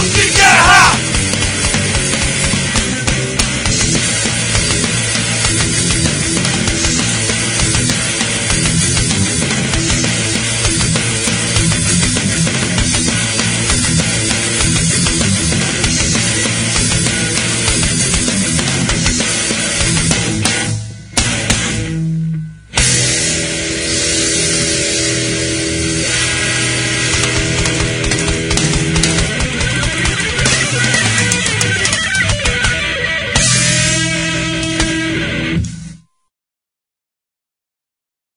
Yeah!